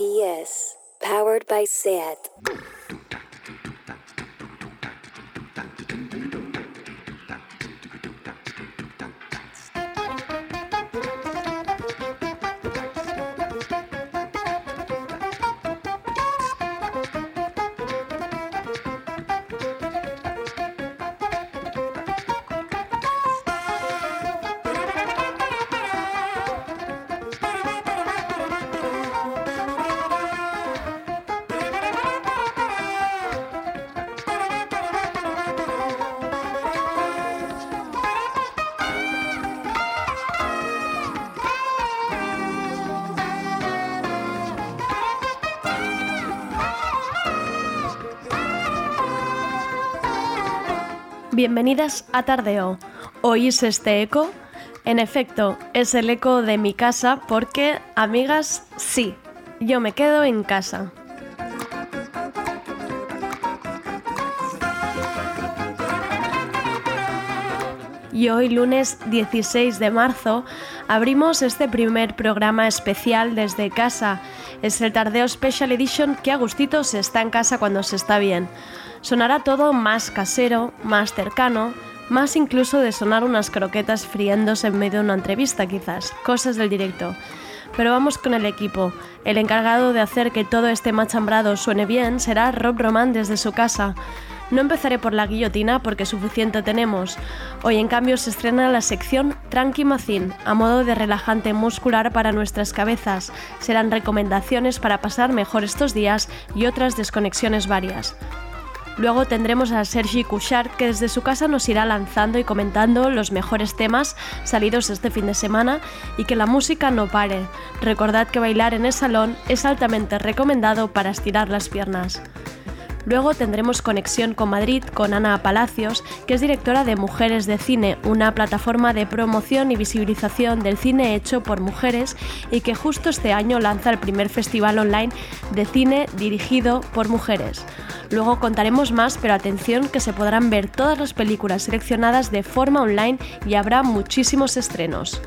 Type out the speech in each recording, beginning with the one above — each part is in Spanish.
PS, powered by SAT. Bienvenidas a Tardeo. ¿Oís este eco? En efecto, es el eco de mi casa porque, amigas, sí, yo me quedo en casa. Y hoy, lunes 16 de marzo, abrimos este primer programa especial desde casa. Es el Tardeo Special Edition que a se está en casa cuando se está bien. Sonará todo más casero, más cercano, más incluso de sonar unas croquetas friéndose en medio de una entrevista quizás, cosas del directo. Pero vamos con el equipo. El encargado de hacer que todo este machambrado suene bien será Rob Roman desde su casa. No empezaré por la guillotina porque suficiente tenemos. Hoy en cambio se estrena la sección Tranqui Macin, a modo de relajante muscular para nuestras cabezas. Serán recomendaciones para pasar mejor estos días y otras desconexiones varias. Luego tendremos a Sergi Couchard, que desde su casa nos irá lanzando y comentando los mejores temas salidos este fin de semana y que la música no pare. Recordad que bailar en el salón es altamente recomendado para estirar las piernas. Luego tendremos conexión con Madrid con Ana Palacios, que es directora de Mujeres de Cine, una plataforma de promoción y visibilización del cine hecho por mujeres y que justo este año lanza el primer festival online de cine dirigido por mujeres. Luego contaremos más, pero atención que se podrán ver todas las películas seleccionadas de forma online y habrá muchísimos estrenos.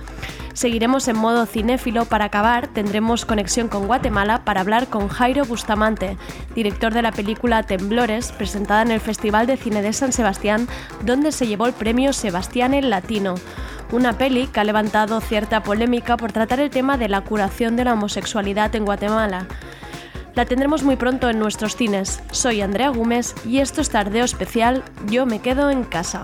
Seguiremos en modo cinéfilo. Para acabar, tendremos conexión con Guatemala para hablar con Jairo Bustamante, director de la película Temblores, presentada en el Festival de Cine de San Sebastián, donde se llevó el premio Sebastián el Latino. Una peli que ha levantado cierta polémica por tratar el tema de la curación de la homosexualidad en Guatemala. La tendremos muy pronto en nuestros cines. Soy Andrea Gómez y esto es Tardeo Especial Yo me quedo en casa.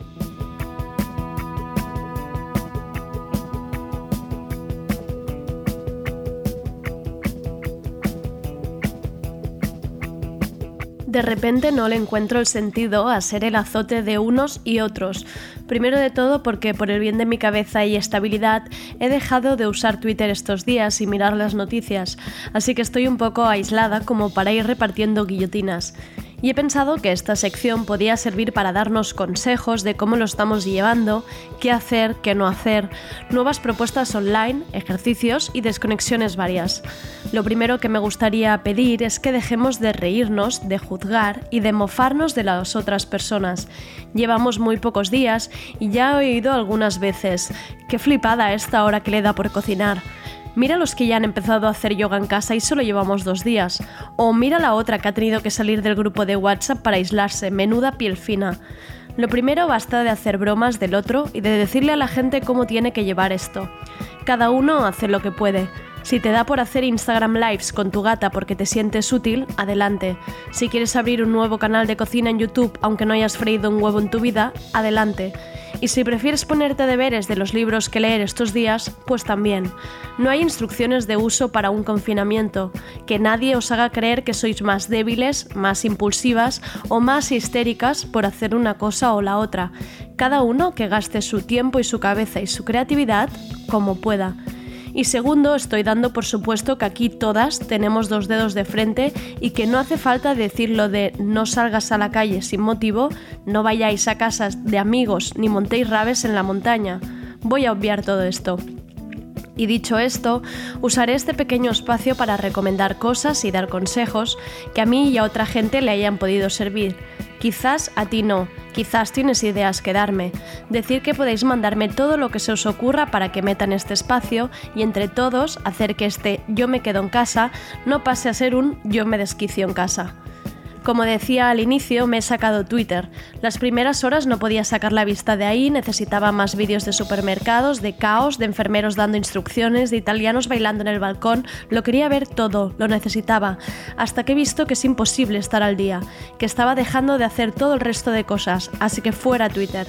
De repente no le encuentro el sentido a ser el azote de unos y otros. Primero de todo porque por el bien de mi cabeza y estabilidad he dejado de usar Twitter estos días y mirar las noticias, así que estoy un poco aislada como para ir repartiendo guillotinas y he pensado que esta sección podía servir para darnos consejos de cómo lo estamos llevando, qué hacer, qué no hacer, nuevas propuestas online, ejercicios y desconexiones varias. Lo primero que me gustaría pedir es que dejemos de reírnos, de juzgar y de mofarnos de las otras personas. Llevamos muy pocos días y ya he oído algunas veces, qué flipada esta hora que le da por cocinar. Mira los que ya han empezado a hacer yoga en casa y solo llevamos dos días. O mira la otra que ha tenido que salir del grupo de WhatsApp para aislarse, menuda piel fina. Lo primero basta de hacer bromas del otro y de decirle a la gente cómo tiene que llevar esto. Cada uno hace lo que puede. Si te da por hacer Instagram Lives con tu gata porque te sientes útil, adelante. Si quieres abrir un nuevo canal de cocina en YouTube aunque no hayas freído un huevo en tu vida, adelante. Y si prefieres ponerte deberes de los libros que leer estos días, pues también. No hay instrucciones de uso para un confinamiento. Que nadie os haga creer que sois más débiles, más impulsivas o más histéricas por hacer una cosa o la otra. Cada uno que gaste su tiempo y su cabeza y su creatividad como pueda. Y segundo, estoy dando por supuesto que aquí todas tenemos dos dedos de frente y que no hace falta decir lo de no salgas a la calle sin motivo, no vayáis a casas de amigos ni montéis rabes en la montaña. Voy a obviar todo esto. Y dicho esto, usaré este pequeño espacio para recomendar cosas y dar consejos que a mí y a otra gente le hayan podido servir. Quizás a ti no, quizás tienes ideas que darme. Decir que podéis mandarme todo lo que se os ocurra para que meta en este espacio y entre todos hacer que este yo me quedo en casa no pase a ser un yo me desquicio en casa. Como decía al inicio, me he sacado Twitter. Las primeras horas no podía sacar la vista de ahí, necesitaba más vídeos de supermercados, de caos, de enfermeros dando instrucciones, de italianos bailando en el balcón. Lo quería ver todo, lo necesitaba, hasta que he visto que es imposible estar al día, que estaba dejando de hacer todo el resto de cosas, así que fuera Twitter.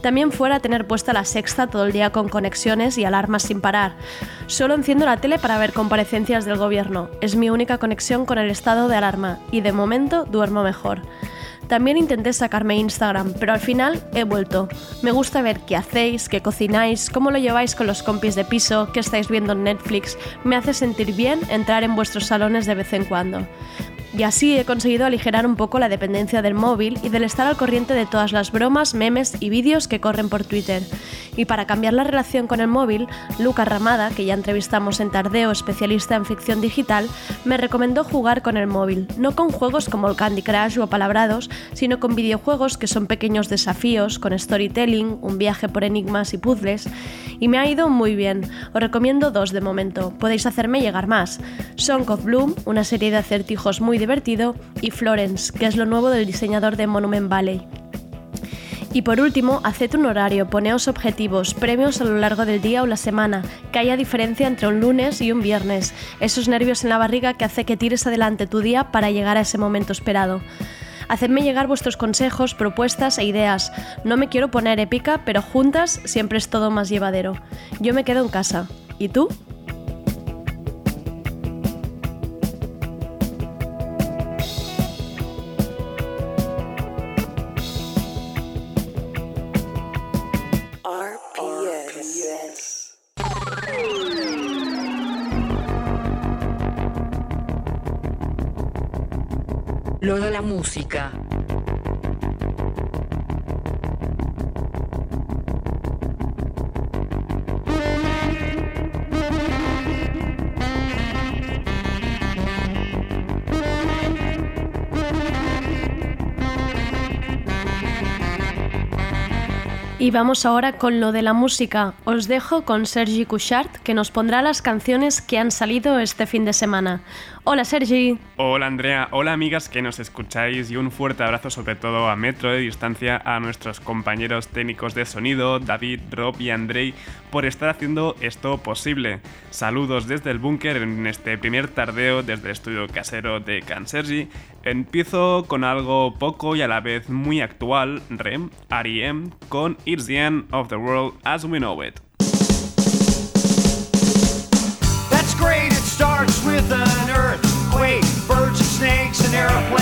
También fuera tener puesta la sexta todo el día con conexiones y alarmas sin parar. Solo enciendo la tele para ver comparecencias del gobierno. Es mi única conexión con el estado de alarma y de momento duermo mejor. También intenté sacarme Instagram, pero al final he vuelto. Me gusta ver qué hacéis, qué cocináis, cómo lo lleváis con los compis de piso, qué estáis viendo en Netflix. Me hace sentir bien entrar en vuestros salones de vez en cuando y así he conseguido aligerar un poco la dependencia del móvil y del estar al corriente de todas las bromas, memes y vídeos que corren por Twitter. Y para cambiar la relación con el móvil, Luca Ramada, que ya entrevistamos en Tardeo, especialista en ficción digital, me recomendó jugar con el móvil, no con juegos como el Candy Crush o Palabrados, sino con videojuegos que son pequeños desafíos, con storytelling, un viaje por enigmas y puzzles, y me ha ido muy bien. Os recomiendo dos de momento, podéis hacerme llegar más. Song of Bloom, una serie de acertijos muy y Florence, que es lo nuevo del diseñador de Monument Valley. Y por último, haced un horario, poneos objetivos, premios a lo largo del día o la semana, que haya diferencia entre un lunes y un viernes, esos nervios en la barriga que hace que tires adelante tu día para llegar a ese momento esperado. Hacedme llegar vuestros consejos, propuestas e ideas. No me quiero poner épica, pero juntas siempre es todo más llevadero. Yo me quedo en casa. ¿Y tú? Lo de la música. Y vamos ahora con lo de la música. Os dejo con Sergi Couchard, que nos pondrá las canciones que han salido este fin de semana. Hola Sergi. Hola Andrea, hola amigas que nos escucháis y un fuerte abrazo sobre todo a metro de distancia a nuestros compañeros técnicos de sonido, David, Rob y Andrei, por estar haciendo esto posible. Saludos desde el búnker en este primer tardeo desde el estudio casero de Can Sergi. Empiezo con algo poco y a la vez muy actual, REM, R.E.M., con It's the End of the World as We Know It. Starts with an earthquake, birds and snakes, an airplane.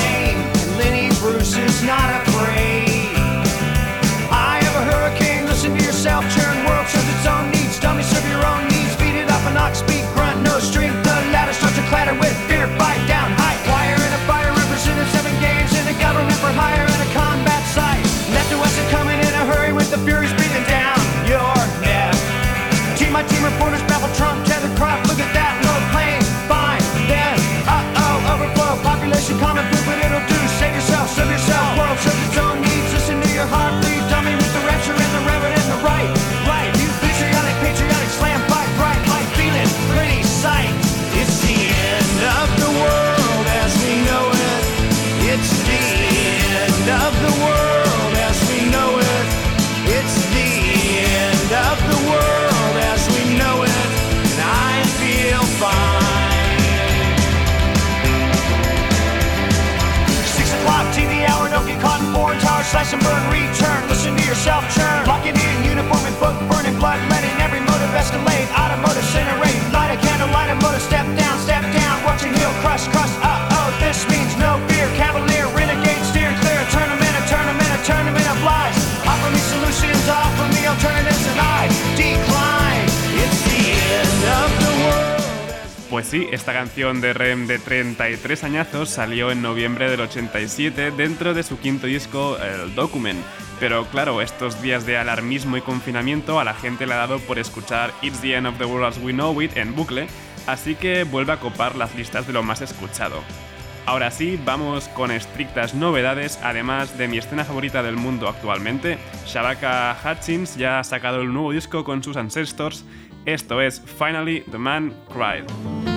Yourself sí, esta canción de Rem de 33 añazos salió en noviembre del 87 dentro de su quinto disco, el Document. Pero claro, estos días de alarmismo y confinamiento a la gente le ha dado por escuchar It's the End of the World as We Know It en bucle, así que vuelve a copar las listas de lo más escuchado. Ahora sí, vamos con estrictas novedades, además de mi escena favorita del mundo actualmente. Shabaka Hutchins ya ha sacado el nuevo disco con sus ancestors esto es Finally the Man Cried.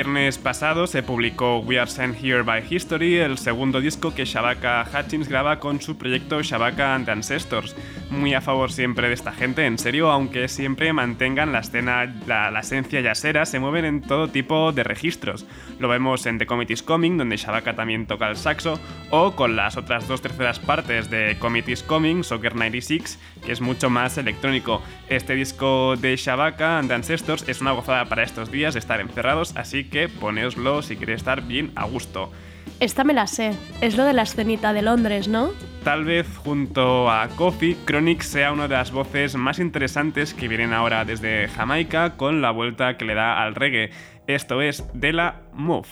Viernes pasado se publicó We Are Sent Here by History, el segundo disco que Shabaka Hutchins graba con su proyecto Shabaka and Ancestors. Muy a favor siempre de esta gente, en serio, aunque siempre mantengan la escena, la, esencia yacera, se mueven en todo tipo de registros. Lo vemos en The Committee's Coming, donde Shabaka también toca el saxo, o con las otras dos terceras partes de Committee's Coming, Soccer 96, que es mucho más electrónico. Este disco de Shabaka and Ancestors es una gozada para estos días de estar encerrados, así que poneoslo si queréis estar bien a gusto. Esta me la sé, es lo de la escenita de Londres, ¿no? Tal vez junto a Coffee, Chronic sea una de las voces más interesantes que vienen ahora desde Jamaica con la vuelta que le da al reggae. Esto es de la Move.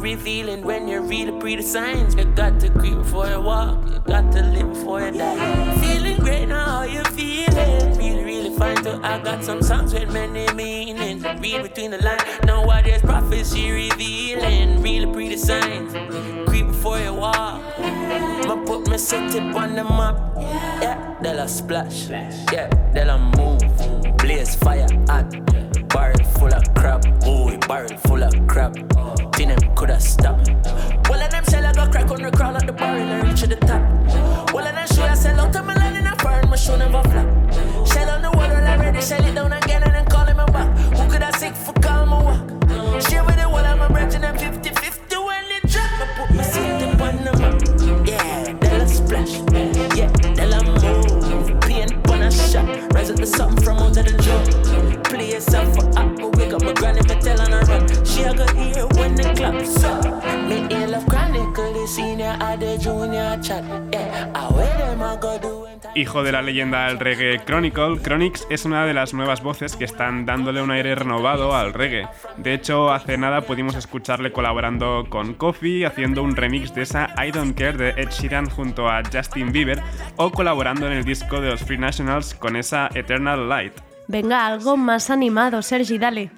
Revealing when you read the pre signs. You got to creep before you walk, you got to live before you die. Feeling great now, how you feeling? Really, really fine too. I got some songs with many meanings. Read between the lines, know what there's prophecy revealing. Really pretty signs, creep before you walk. Ma put my city on the map. Yeah, they'll splash. Yeah, they'll move. Blaze fire hot. Barrel full of crap. Ooh, barrel full of crap. Think them coulda stopped. Well, of them shell I go crack on the crawl at the barrel and reach to the top. Well, of them show I sell out to my land in a foreign, my show never flop. Shell on the water already, shell it down again and then call him back. Who could I sick for call my walk? Share with the wall, I'm a branch and I'm 50 50 when it drop. I put my seat up on the map. Yeah, they'll splash. Yeah, they'll move. Paint on a shot. Rise up the something from of the drum. Play yourself for up, but wake up my granny, me tell on her run. She a go hear when the claps up. Me hear love chronicle, the senior or the junior chat. Yeah, I wear them, I go do Hijo de la leyenda del reggae Chronicle, Chronix es una de las nuevas voces que están dándole un aire renovado al reggae. De hecho, hace nada pudimos escucharle colaborando con Kofi, haciendo un remix de esa I Don't Care de Ed Sheeran junto a Justin Bieber, o colaborando en el disco de los Free Nationals con esa Eternal Light. Venga, algo más animado, Sergi, dale.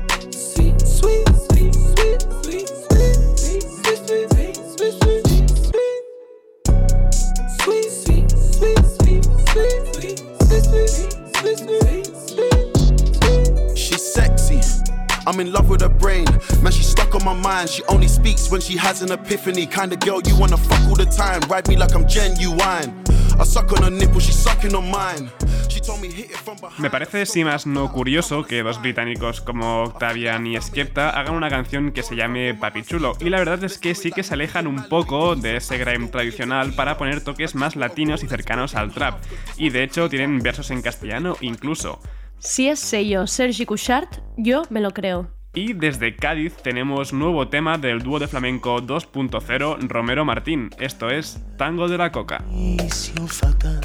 I'm in love with her brain. Man, she's stuck on my mind. She only speaks when she has an epiphany. Kind of girl you wanna fuck all the time. Ride me like I'm genuine. I suck on her nipple, she's sucking on mine. Me parece sí más no curioso que dos británicos como Octavian y Skepta hagan una canción que se llame Papi Chulo, y la verdad es que sí que se alejan un poco de ese grime tradicional para poner toques más latinos y cercanos al trap, y de hecho tienen versos en castellano incluso. Si es sello Sergi Couchard, yo me lo creo. Y desde Cádiz tenemos nuevo tema del dúo de flamenco 2.0 Romero Martín. Esto es Tango de la Coca. fatal,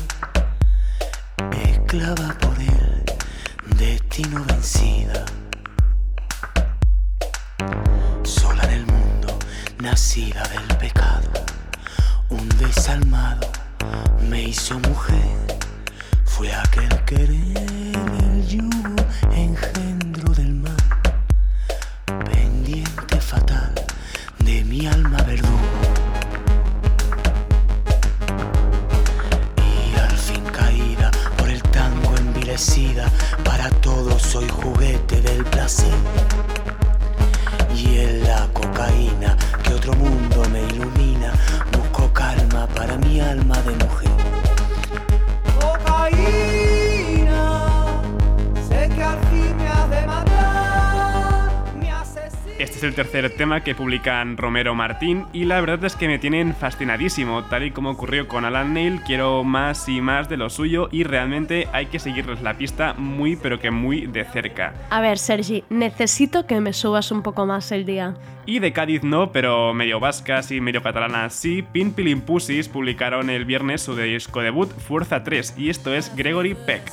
esclava por el destino vencida. Sola en el mundo, nacida del pecado, un desalmado me hizo mujer. Fue aquel querer engendro del mal, pendiente fatal de mi alma verdugo. Y al fin caída por el tango envilecida, para todos soy juguete del placer. Y en la cocaína que otro mundo me ilumina, busco calma para mi alma de mujer. Este es el tercer tema que publican Romero Martín y la verdad es que me tienen fascinadísimo. Tal y como ocurrió con Alan Neil, quiero más y más de lo suyo y realmente hay que seguirles la pista muy pero que muy de cerca. A ver, Sergi, necesito que me subas un poco más el día. Y de Cádiz no, pero medio vascas y medio catalanas sí, Pin Pilin Pussies publicaron el viernes su disco debut Fuerza 3 y esto es Gregory Peck.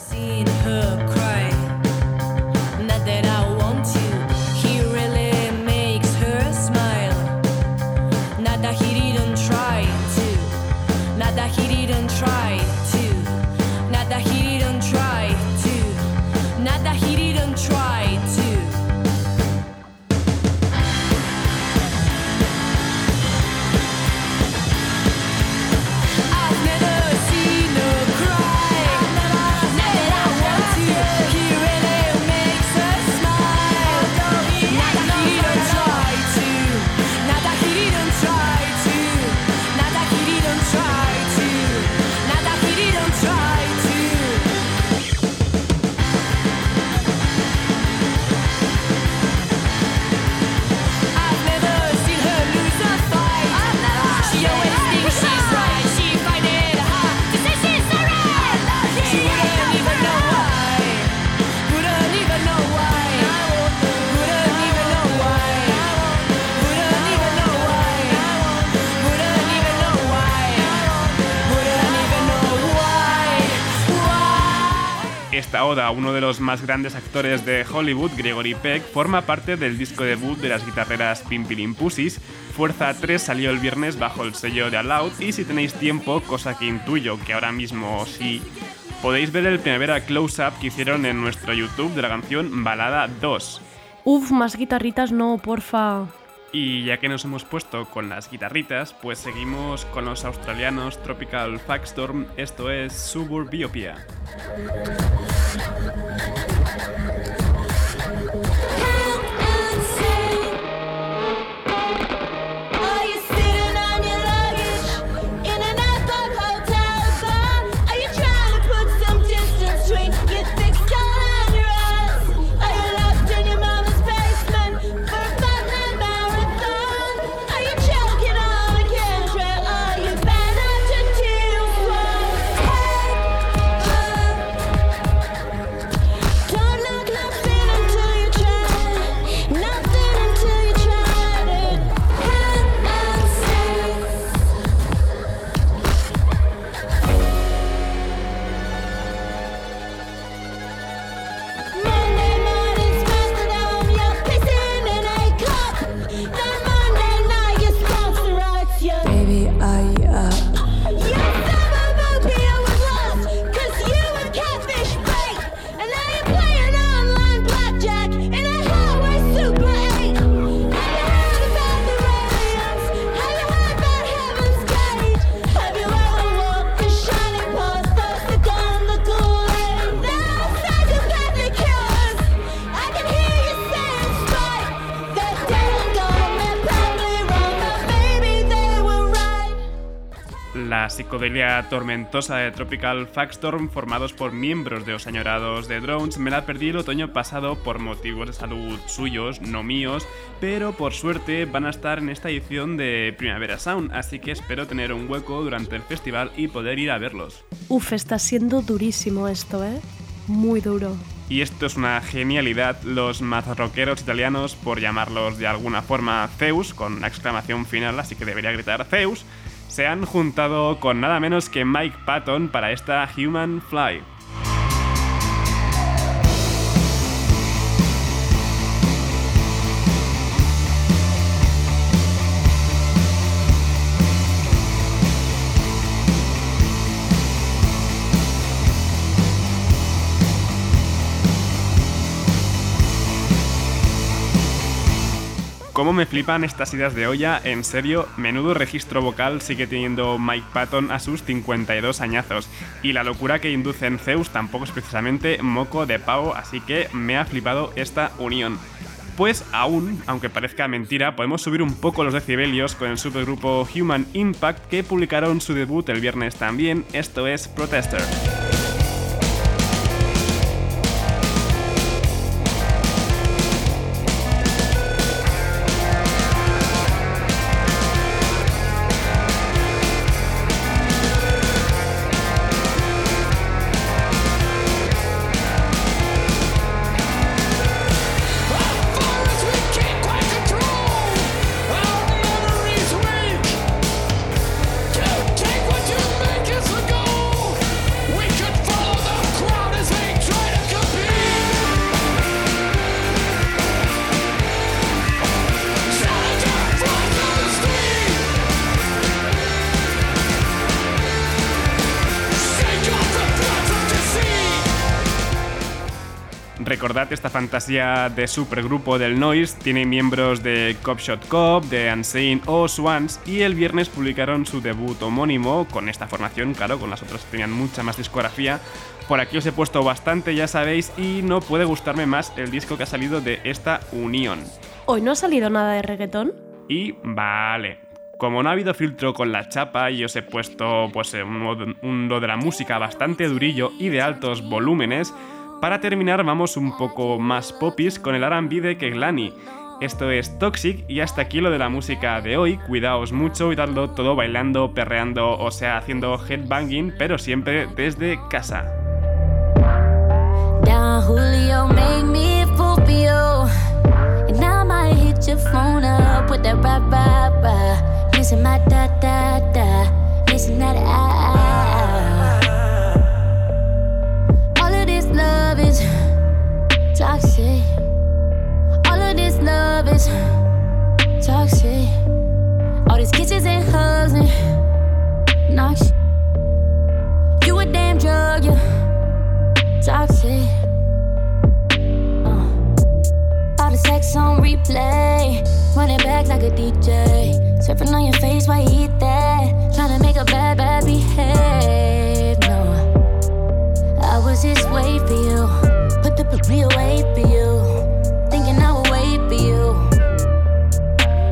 Esta oda uno de los más grandes actores de Hollywood, Gregory Peck, forma parte del disco debut de las guitarreras Pimpilim Pussies. Fuerza 3 salió el viernes bajo el sello de Aloud y si tenéis tiempo, cosa que intuyo que ahora mismo sí, podéis ver el primavera close-up que hicieron en nuestro YouTube de la canción Balada 2. Uf, más guitarritas no, porfa. Y ya que nos hemos puesto con las guitarritas, pues seguimos con los australianos Tropical Fagstorm, esto es Suburbiopia. Psicodelia tormentosa de Tropical Factstorm, formados por miembros de los añorados de Drones, me la perdí el otoño pasado por motivos de salud suyos, no míos, pero por suerte van a estar en esta edición de Primavera Sound, así que espero tener un hueco durante el festival y poder ir a verlos. Uf, está siendo durísimo esto, ¿eh? Muy duro. Y esto es una genialidad, los mazarroqueros italianos, por llamarlos de alguna forma Zeus, con una exclamación final, así que debería gritar Zeus, se han juntado con nada menos que Mike Patton para esta Human Fly. ¿Cómo me flipan estas ideas de olla? En serio, menudo registro vocal sigue teniendo Mike Patton a sus 52 añazos. Y la locura que induce en Zeus tampoco es precisamente moco de pavo, así que me ha flipado esta unión. Pues aún, aunque parezca mentira, podemos subir un poco los decibelios con el supergrupo Human Impact que publicaron su debut el viernes también, esto es Protester. Recordad esta fantasía de supergrupo del Noise, tiene miembros de Copshot Cop, de Unsane o Swans y el viernes publicaron su debut homónimo con esta formación, claro, con las otras tenían mucha más discografía. Por aquí os he puesto bastante, ya sabéis, y no puede gustarme más el disco que ha salido de esta unión. ¿Hoy no ha salido nada de reggaetón? Y vale, como no ha habido filtro con la chapa y os he puesto pues un, un lo de la música bastante durillo y de altos volúmenes, para terminar vamos un poco más popis con el R&B de Keglani. Esto es Toxic y hasta aquí lo de la música de hoy. Cuidaos mucho y dadlo todo bailando, perreando, o sea, haciendo headbanging, pero siempre desde casa. Love is toxic. All of this love is toxic. All these kisses and hugs and knocks. You a damn drug, you toxic. Uh. All the sex on replay, running back like a DJ. Surfing on your face while you eat that. Trying to make a bad, bad behave. I was this way for you. Put the real weight for you. Thinking I would wait for you.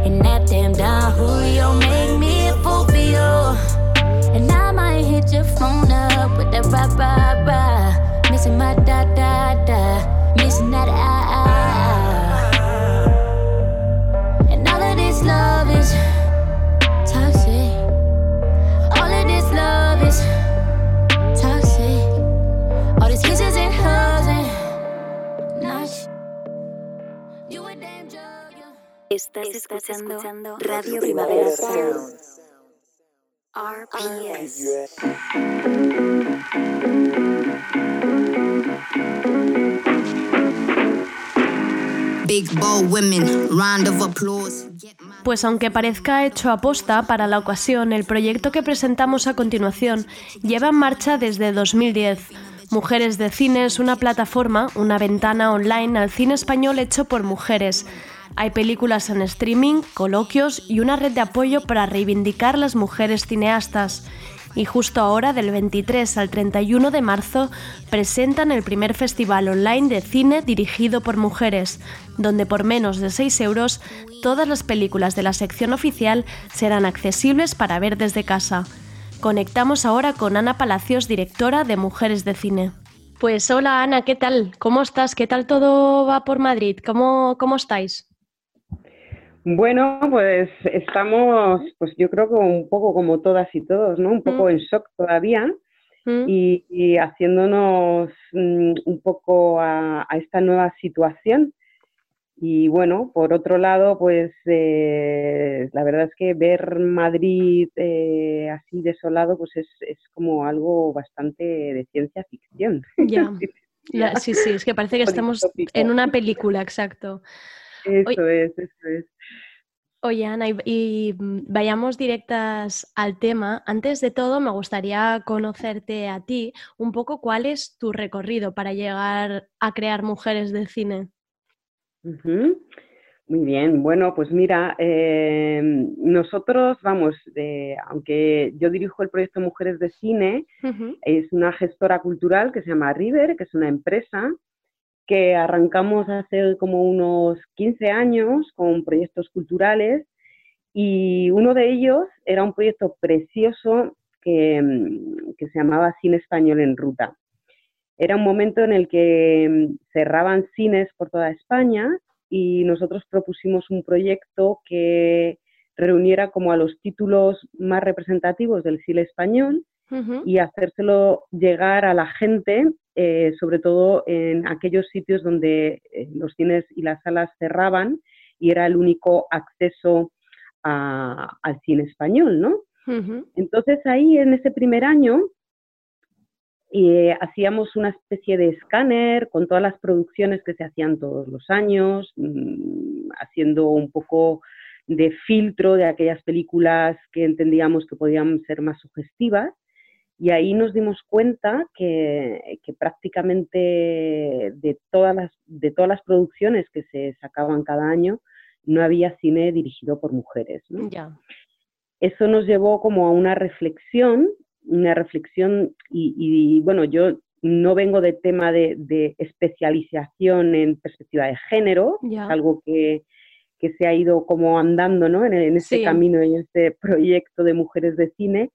And that damn Don Julio make me a fool for you. And I might hit your phone up with that rah rah rah. Missing my da da da. Missing that ah Estás, escuchando, Radio Primavera Sound. RPS. Big bold women, round of applause. Pues aunque parezca hecho aposta para la ocasión, el proyecto que presentamos a continuación lleva en marcha desde 2010. Mujeres de Cine es una plataforma, una ventana online al cine español hecho por mujeres. Hay películas en streaming, coloquios y una red de apoyo para reivindicar las mujeres cineastas. Y justo ahora, del 23 al 31 de marzo, presentan el primer festival online de cine dirigido por mujeres, donde por menos de 6 euros todas las películas de la sección oficial serán accesibles para ver desde casa. Conectamos ahora con Ana Palacios, directora de Mujeres de Cine. Pues hola Ana, ¿qué tal? ¿Cómo estás? ¿Qué tal todo va por Madrid? ¿Cómo, cómo estáis? Bueno, pues estamos, pues yo creo que un poco como todas y todos, ¿no? Un poco Mm. en shock todavía ¿Mm? y, y haciéndonos mm, un poco a, a esta nueva situación. Y bueno, por otro lado, pues eh, la verdad es que ver Madrid eh, así desolado, pues es, es como algo bastante de ciencia ficción. Ya. Sí, sí, es que parece que estamos en una película, exacto. Eso es, eso es. Oye, Ana, y, y, mm, vayamos directas al tema. Antes de todo, me gustaría conocerte a ti un poco cuál es tu recorrido para llegar a crear mujeres de cine. Ujú. Muy bien, bueno, pues mira, eh, nosotros, vamos, eh, aunque yo dirijo el proyecto Mujeres de Cine, es una gestora cultural que se llama River, que es una empresa que arrancamos hace como unos 15 años con proyectos culturales y uno de ellos era un proyecto precioso que, mm, que se llamaba Cine Español en Ruta. Era un momento en el que mm, cerraban cines por toda España y nosotros propusimos un proyecto que reuniera como a los títulos más representativos del cine español y hacérselo llegar a la gente, eh, sobre todo en aquellos sitios donde eh, los cines y las salas cerraban y era el único acceso a- al cine español, ¿no? Entonces ahí en ese primer año eh, hacíamos una especie de escáner con todas las producciones que se hacían todos los años, mm, haciendo un poco de filtro de aquellas películas que entendíamos que podían ser más sugestivas. Y ahí nos dimos cuenta que, que prácticamente de todas, las, de todas las producciones que se sacaban cada año, no había cine dirigido por mujeres. ¿no? Ya. eso nos llevó como a una reflexión, una reflexión y, y, bueno, yo no vengo de tema de, de especialización en perspectiva de género, es algo que, que se ha ido como andando ¿no? en, en este Sí. camino y en este proyecto de mujeres de cine,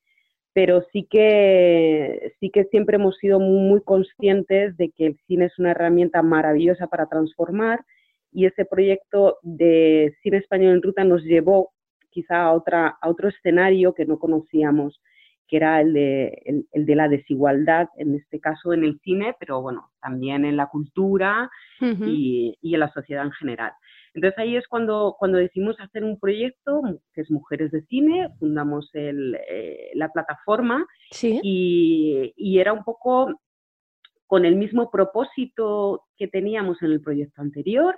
pero sí que, sí que siempre hemos sido muy conscientes de que el cine es una herramienta maravillosa para transformar y ese proyecto de cine español en ruta nos llevó quizá a, otra, a otro escenario que no conocíamos, que era el de, el, el de la desigualdad, en este caso en el cine, pero bueno, también en la cultura y, y en la sociedad en general. Entonces ahí es cuando, cuando decidimos hacer un proyecto que es Mujeres de Cine, fundamos el, eh, la plataforma Sí. y, y era un poco con el mismo propósito que teníamos en el proyecto anterior,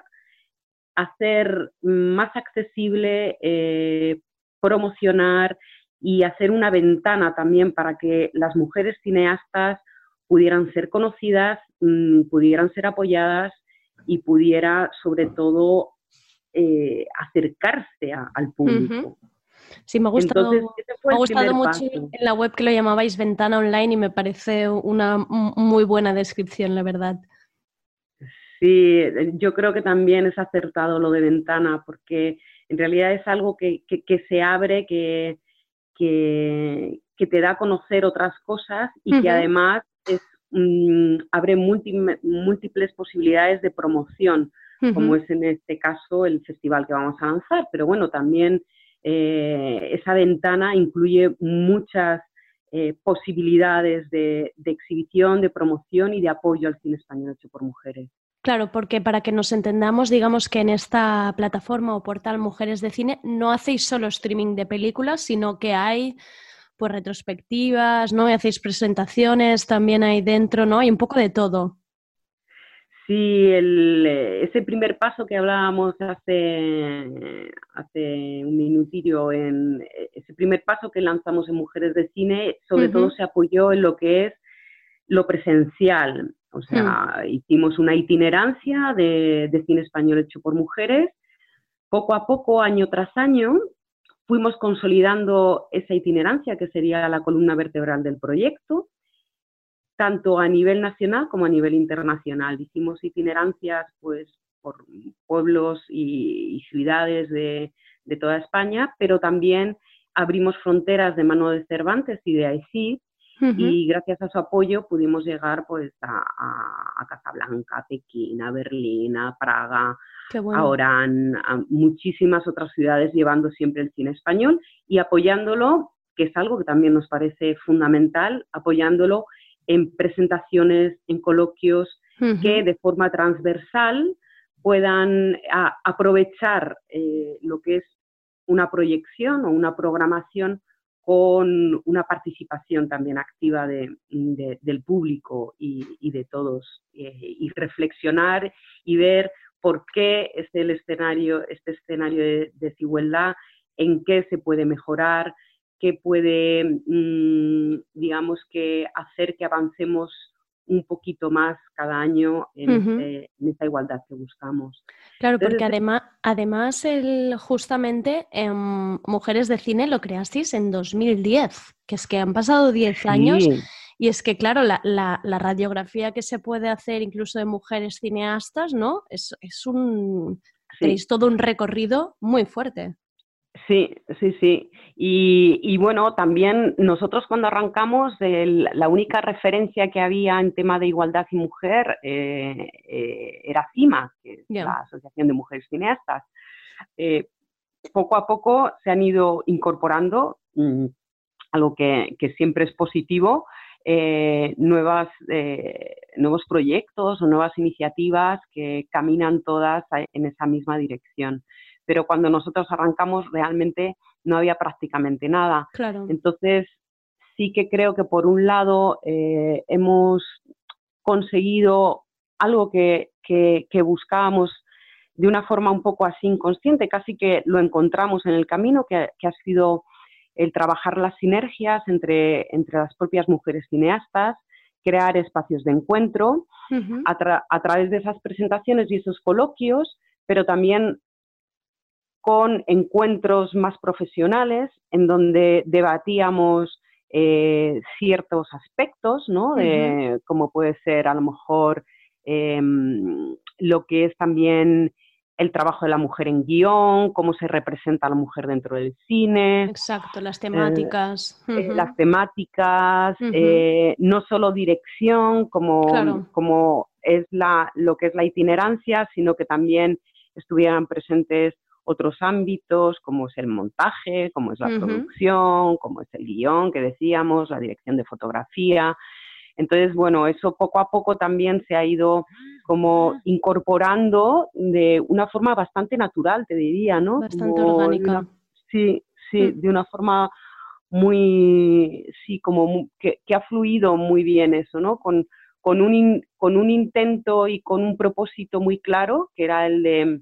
hacer más accesible, eh, promocionar y hacer una ventana también para que las mujeres cineastas pudieran ser conocidas, mm, pudieran ser apoyadas y pudiera sobre todo eh, acercarse a- al público. Sí, me ha gustado, Entonces, ese fue me ha el gustado primer mucho paso. en la web que lo llamabais ventana online y me parece una muy buena descripción, la verdad. Sí, eh, yo creo que también es acertado lo de ventana, porque en realidad es algo que, que- que se abre, que, que, te da a conocer otras cosas y que además es, mm, abre múlti- múltiples posibilidades de promoción, como es en este caso el festival que vamos a lanzar. Pero bueno, también eh, esa ventana incluye muchas eh, posibilidades de, de exhibición, de promoción y de apoyo al cine español hecho por mujeres. Claro, porque para que nos entendamos, digamos que en esta plataforma o portal Mujeres de Cine no hacéis solo streaming de películas, sino que hay pues retrospectivas, ¿no? Y hacéis presentaciones también ahí dentro, ¿no? Hay un poco de todo. Sí, el, eh, ese primer paso que hablábamos hace, hace un minutillo, en eh, ese primer paso que lanzamos en Mujeres de Cine, sobre todo se apoyó en lo que es lo presencial. O sea, hicimos una itinerancia de, de cine español hecho por mujeres. Poco a poco, año tras año, fuimos consolidando esa itinerancia, que sería la columna vertebral del proyecto tanto a nivel nacional como a nivel internacional. Hicimos itinerancias pues, por pueblos y, y ciudades de, de, toda España, pero también abrimos fronteras de mano de Cervantes y de AICID y gracias a su apoyo pudimos llegar pues a, a, a Casablanca, a Pekín, a Berlín, a Praga, a Orán, a muchísimas otras ciudades llevando siempre el cine español y apoyándolo, que es algo que también nos parece fundamental, apoyándolo en presentaciones, en coloquios que de forma transversal puedan aprovechar eh, lo que es una proyección o una programación con una participación también activa de, del público y, de todos, eh, y reflexionar y ver por qué es el escenario, este escenario de desigualdad, en qué se puede mejorar, qué puede, mm, digamos, que hacer que avancemos un poquito más cada año en, este, esta igualdad que buscamos. Claro, porque además, además el, justamente en Mujeres de Cine lo creasteis en 2010, que es que han pasado 10 años. Y es que, claro, la, radiografía que se puede hacer incluso de mujeres cineastas, ¿no? Es, es un... Tenéis todo un recorrido muy fuerte. Sí, sí, sí. Y, bueno, también nosotros cuando arrancamos, la única referencia que había en tema de igualdad y mujer eh, eh, era CIMA, que es la Asociación de Mujeres Cineastas. Eh, poco a poco se han ido incorporando, mm, algo que, siempre es positivo, nuevas, nuevos proyectos o nuevas iniciativas que caminan todas en esa misma dirección pero cuando nosotros arrancamos realmente no había prácticamente nada. Entonces, sí que creo que por un lado eh, hemos conseguido algo que, buscábamos de una forma un poco así inconsciente, casi que lo encontramos en el camino, que, ha sido el trabajar las sinergias entre, entre las propias mujeres cineastas, crear espacios de encuentro a, a, través de esas presentaciones y esos coloquios, pero también con encuentros más profesionales en donde debatíamos eh, ciertos aspectos, ¿no? como puede ser a lo mejor em, lo que es también el trabajo de la mujer en guion, cómo se representa a la mujer dentro del cine. Exacto, las temáticas. Eh, las temáticas, eh, no solo dirección, como, como es la, lo que es la itinerancia, sino que también estuvieran presentes otros ámbitos, como es el montaje, como es la producción, como es el guion que decíamos, la dirección de fotografía. Entonces, bueno, eso poco a poco también se ha ido como ah. incorporando de una forma bastante natural, te diría, ¿no? Bastante orgánica. sí, sí, mm. de una forma muy, sí, como que, ha fluido muy bien eso, ¿no? Con, con, un, con un intento y con un propósito muy claro, que era el de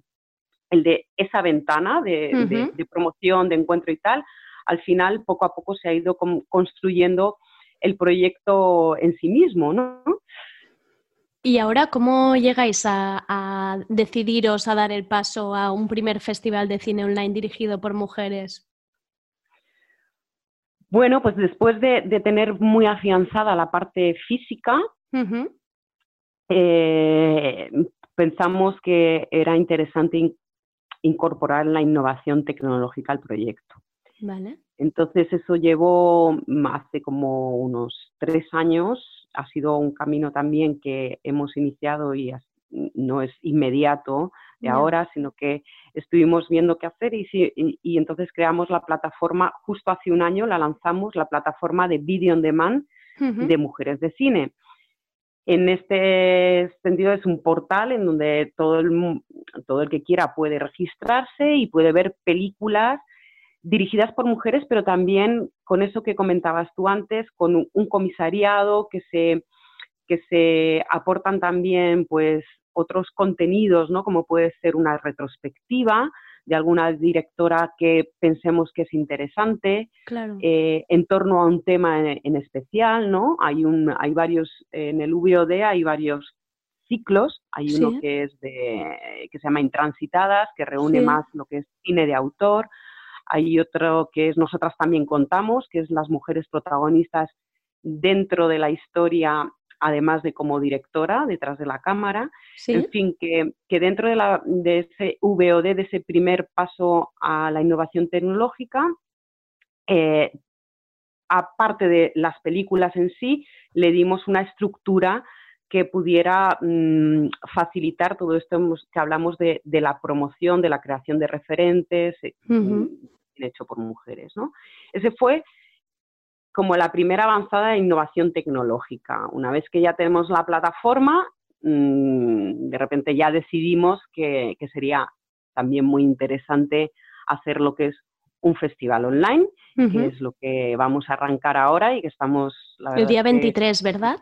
el de esa ventana de, promoción, de encuentro y tal, al final poco a poco se ha ido construyendo el proyecto en sí mismo, ¿no? Y ahora, ¿cómo llegáis a, decidiros a dar el paso a un primer festival de cine online dirigido por mujeres? Bueno, pues después de, tener muy afianzada la parte física, eh, pensamos que era interesante incorporar la innovación tecnológica al proyecto. Vale. Entonces eso llevó hace como unos tres años, ha sido un camino también que hemos iniciado y no es inmediato de ahora, sino que estuvimos viendo qué hacer y, y, entonces creamos la plataforma, justo hace un año la lanzamos, la plataforma de Video on Demand de mujeres de cine. En este sentido es un portal en donde todo el, todo el que quiera puede registrarse y puede ver películas dirigidas por mujeres, pero también con eso que comentabas tú antes, con un, comisariado que se, que se aportan también pues otros contenidos, ¿no? Como puede ser una retrospectiva, de alguna directora que pensemos que es interesante, eh, en torno a un tema en, especial, ¿no? Hay, un, hay varios, en el VOD hay varios ciclos, hay uno que es de, que se llama Intransitadas, que reúne más lo que es cine de autor, hay otro que es Nosotras también contamos, que es las mujeres protagonistas dentro de la historia además de como directora detrás de la cámara. En fin, que, dentro de, la, de ese VOD, de ese primer paso a la innovación tecnológica, eh, aparte de las películas en sí, le dimos una estructura que pudiera mm, facilitar todo esto que hablamos de, de, la promoción, de la creación de referentes, uh hecho por mujeres. ¿no? Ese fue como la primera avanzada de innovación tecnológica. Una vez que ya tenemos la plataforma, mmm, de repente ya decidimos que, que, sería también muy interesante hacer lo que es un festival online, uh -huh. que es lo que vamos a arrancar ahora y que estamos... La el día 23, que, ¿verdad?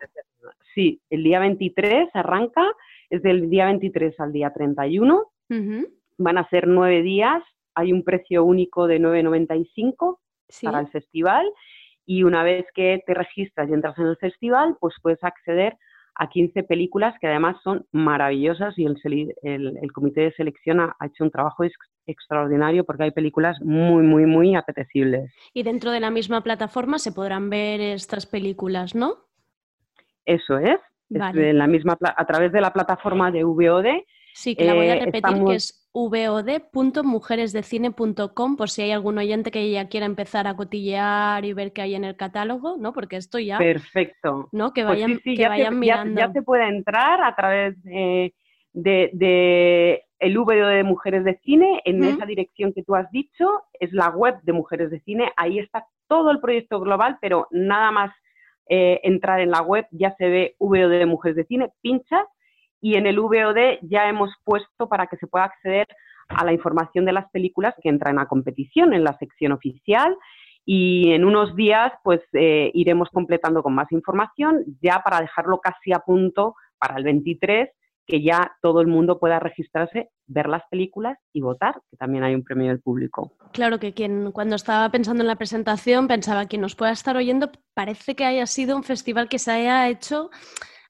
Sí, el día 23 arranca, es del día 23 al día 31. Uh -huh. Van a ser nueve días, hay un precio único de 9,95 sí. para el festival y una vez que te registras y entras en el festival, pues puedes acceder a 15 películas que además son maravillosas y el, el, el comité de selección ha, ha, hecho un trabajo ex, extraordinario porque hay películas muy, muy, muy apetecibles. Y dentro de la misma plataforma se podrán ver estas películas, ¿no? Eso es, vale. es la misma, a través de la plataforma de VOD. Sí, que la voy a repetir, eh, estamos... que es vod.mujeresdecine.com por si hay algún oyente que ya quiera empezar a cotillear y ver qué hay en el catálogo, ¿no? Porque esto ya... Perfecto. ¿no? Que vayan, pues sí, sí, que ya vayan te, mirando. Ya, ya, se puede entrar a través de, de, de el VOD de Mujeres de Cine, en ¿Mm? esa dirección que tú has dicho, es la web de Mujeres de Cine, ahí está todo el proyecto global, pero nada más eh, entrar en la web ya se ve VOD de Mujeres de Cine, pinchas y en el VOD ya hemos puesto para que se pueda acceder a la información de las películas que entran a competición en la sección oficial y en unos días pues eh, iremos completando con más información ya para dejarlo casi a punto para el 23 que ya todo el mundo pueda registrarse, ver las películas y votar, que también hay un premio del público. Claro que quien cuando estaba pensando en la presentación pensaba que nos pueda estar oyendo, parece que haya sido un festival que se haya hecho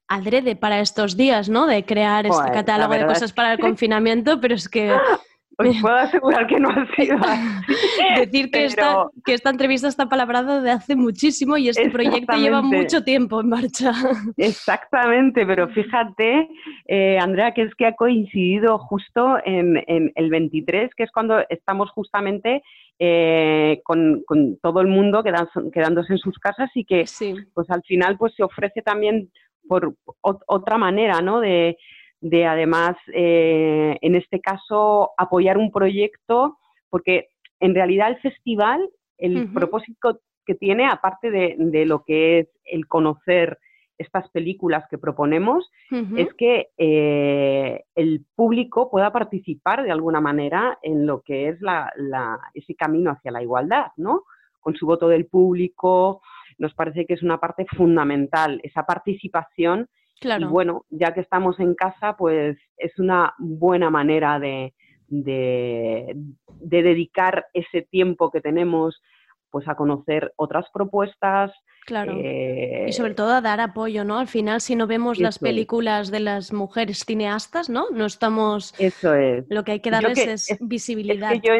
adrede para estos días, ¿no? De crear este catálogo de cosas para el confinamiento, pero es que... Os puedo asegurar que no ha sido así. Decir que, pero... esta, que esta entrevista está palabrada de hace muchísimo y este proyecto lleva mucho tiempo en marcha. Exactamente, pero fíjate, eh, Andrea, que es que ha coincidido justo en, en, el 23, que es cuando estamos justamente eh, con, con, todo el mundo quedándose en sus casas y que sí. pues al final pues se ofrece también por otra manera, ¿no? De, de además, eh, en este caso, apoyar un proyecto, porque en realidad el festival, el uh -huh. propósito que tiene, aparte de, de, lo que es el conocer estas películas que proponemos, uh -huh. es que eh, el público pueda participar de alguna manera en lo que es la, la, ese camino hacia la igualdad, ¿no? Con su voto del público, nos parece que es una parte fundamental, esa participación. Claro. Y bueno, ya que estamos en casa, pues es una buena manera de, de, de dedicar ese tiempo que tenemos pues a conocer otras propuestas. Claro. Eh, y sobre todo a dar apoyo, ¿no? Al final, si no vemos las películas es. de las mujeres cineastas, ¿no? No estamos. Eso es. Lo que hay que darles que, es, es, visibilidad. Es que yo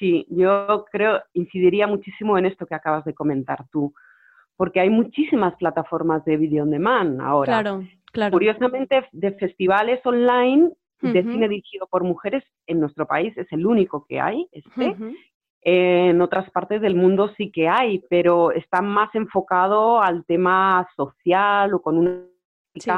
sí, yo creo, incidiría muchísimo en esto que acabas de comentar tú porque hay muchísimas plataformas de video on demand ahora. Claro, claro. Curiosamente, de festivales online uh -huh. de cine dirigido por mujeres en nuestro país es el único que hay, este. Uh -huh. En otras partes del mundo sí que hay, pero está más enfocado al tema social o con una sí.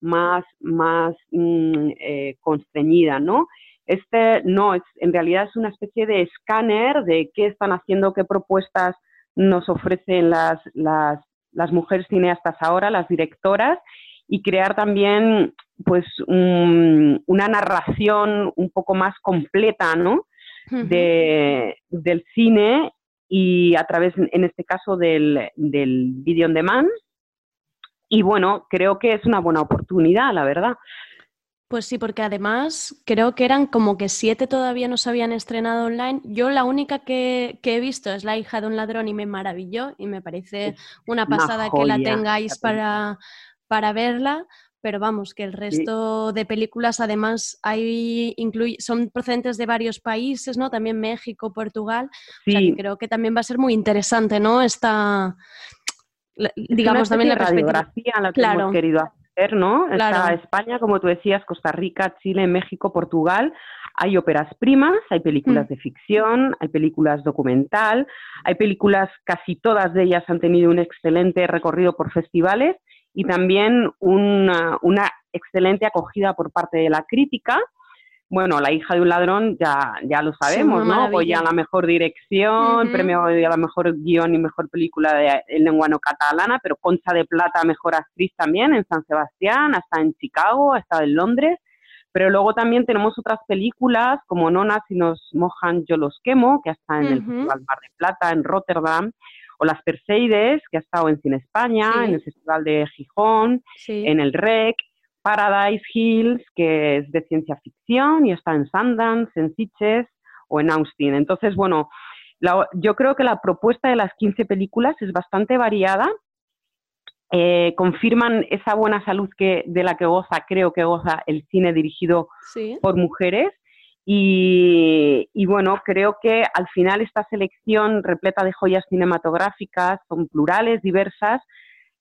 más, más mmm, eh, constreñida, ¿no? Este no, es, en realidad es una especie de escáner de qué están haciendo, qué propuestas nos ofrecen las, las, las mujeres cineastas ahora, las directoras, y crear también pues un, una narración un poco más completa, ¿no? Uh -huh. de, del cine y a través, en este caso, del, del video on demand. Y bueno, creo que es una buena oportunidad, la verdad. Pues sí, porque además creo que eran como que siete todavía no se habían estrenado online. Yo la única que, que he visto es La hija de un ladrón y me maravilló y me parece una pasada una que la tengáis para, para verla. Pero vamos, que el resto sí. de películas además hay incluye, son procedentes de varios países, ¿no? También México, Portugal. Sí. O sea, que creo que también va a ser muy interesante, ¿no? Esta, digamos, también la radiografía la que claro. hemos querido hacer ¿no? Claro. Está España, como tú decías, Costa Rica, Chile, México, Portugal. Hay óperas primas, hay películas Mm. de ficción, hay películas documental, hay películas, casi todas de ellas han tenido un excelente recorrido por festivales y también una, una excelente acogida por parte de la crítica. Bueno, La hija de un ladrón ya, ya lo sabemos, una ¿no? Goya a la mejor dirección, premio a la mejor guion y mejor película de, en lengua no catalana, pero Concha de Plata mejor actriz también en San Sebastián, hasta en Chicago, hasta en Londres. Pero luego también tenemos otras películas como Nona, si nos mojan yo los quemo, que está en el. Festival Mar de Plata, en Rotterdam, o Las Perseides, que ha estado en Cine España, Sí. en el Festival de Gijón, Sí. en el REC, Paradise Hills, que es de ciencia ficción y está en Sundance, en Sitges o en Austin. Entonces, bueno, la- yo creo que la propuesta de las 15 películas es bastante variada. Eh, confirman esa buena salud que, de la que goza, creo que goza el cine dirigido Sí. por mujeres. Y, y bueno, creo que al final esta selección repleta de joyas cinematográficas, son plurales, diversas,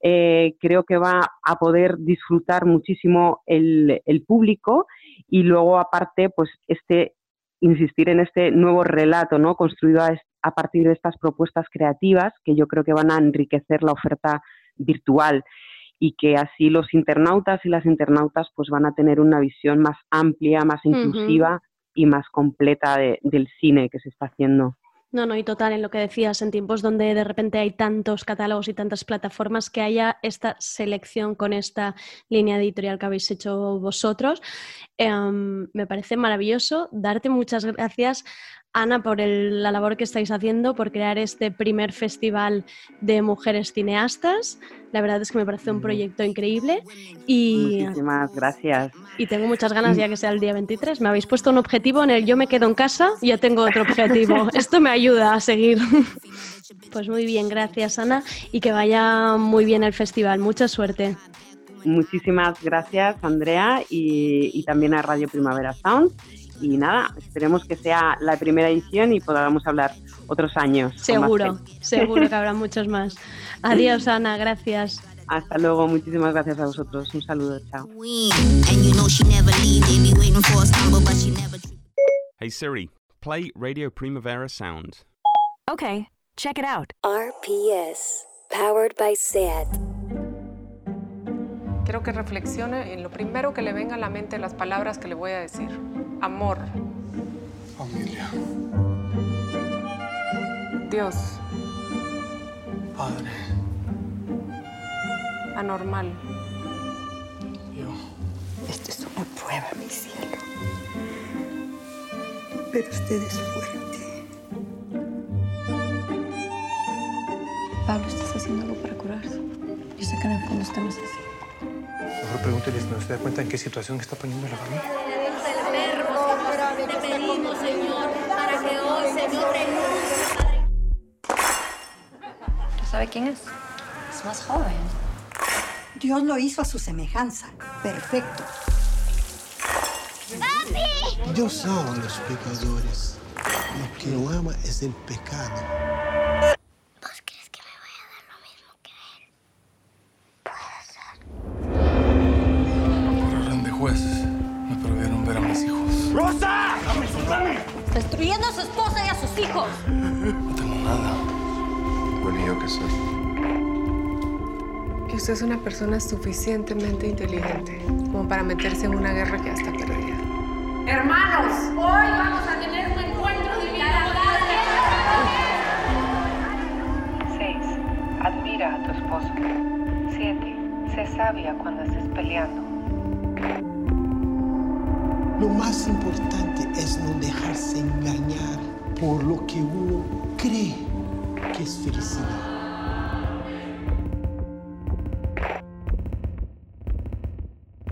eh, creo que va a poder disfrutar muchísimo el, el público y luego aparte, pues este insistir en este nuevo relato, ¿no? Construido a, a partir de estas propuestas creativas que yo creo que van a enriquecer la oferta virtual y que así los internautas y las internautas pues van a tener una visión más amplia, más inclusiva y más completa de- del cine que se está haciendo. No, no, y total, en lo que decías, en tiempos donde de repente hay tantos catálogos y tantas plataformas, que haya esta selección con esta línea editorial que habéis hecho vosotros, em, me parece maravilloso. Darte muchas gracias, Ana, por el- la labor que estáis haciendo, por crear este primer festival de mujeres cineastas. La verdad es que me parece un proyecto increíble y, Muchísimas gracias. y tengo muchas ganas ya que sea el día 23. Me habéis puesto un objetivo en el yo me quedo en casa y ya tengo otro objetivo. Esto me ayuda a seguir. Pues muy bien, gracias Ana y que vaya muy bien el festival. Mucha suerte. Muchísimas gracias, Andrea, y, y también a Radio Primavera Sound. Y nada, esperemos que sea la primera edición y podamos hablar otros años. Seguro, seguro que habrá muchos más. Adiós Ana, gracias. Hasta luego, muchísimas gracias a vosotros. Un saludo, chao. Hey Siri, play Radio Primavera Sound. Okay, check it out. RPS, powered by SAT. Quiero que reflexione en lo primero que le venga a la mente las palabras que le voy a decir. Amor, Familia, Dios, padre, anormal. yo. Esto es una prueba, mi cielo. Pero usted es fuerte. Pablo, estás haciendo algo para curarse. Yo sé que en el fondo usted no es así. Mejor pregúntele si no se da cuenta en qué situación está poniendo la familia. Señor, para que hoy, Señor, ¿Ya sabe quién es? Es más joven. Dios lo hizo a su semejanza. Perfecto. Dios ama a los pecadores. Lo que no ama es el pecado. Hijos. No tengo nada. Bueno, ¿y yo qué soy? Que usted es una persona suficientemente inteligente como para meterse en una guerra que ya está perdida. Hermanos, hoy vamos a tener un encuentro de Seis. Admira a tu esposo. Siete. Sé sabia cuando estés peleando. Lo más importante es no dejarse engañar por lo que uno cree que es felicidad.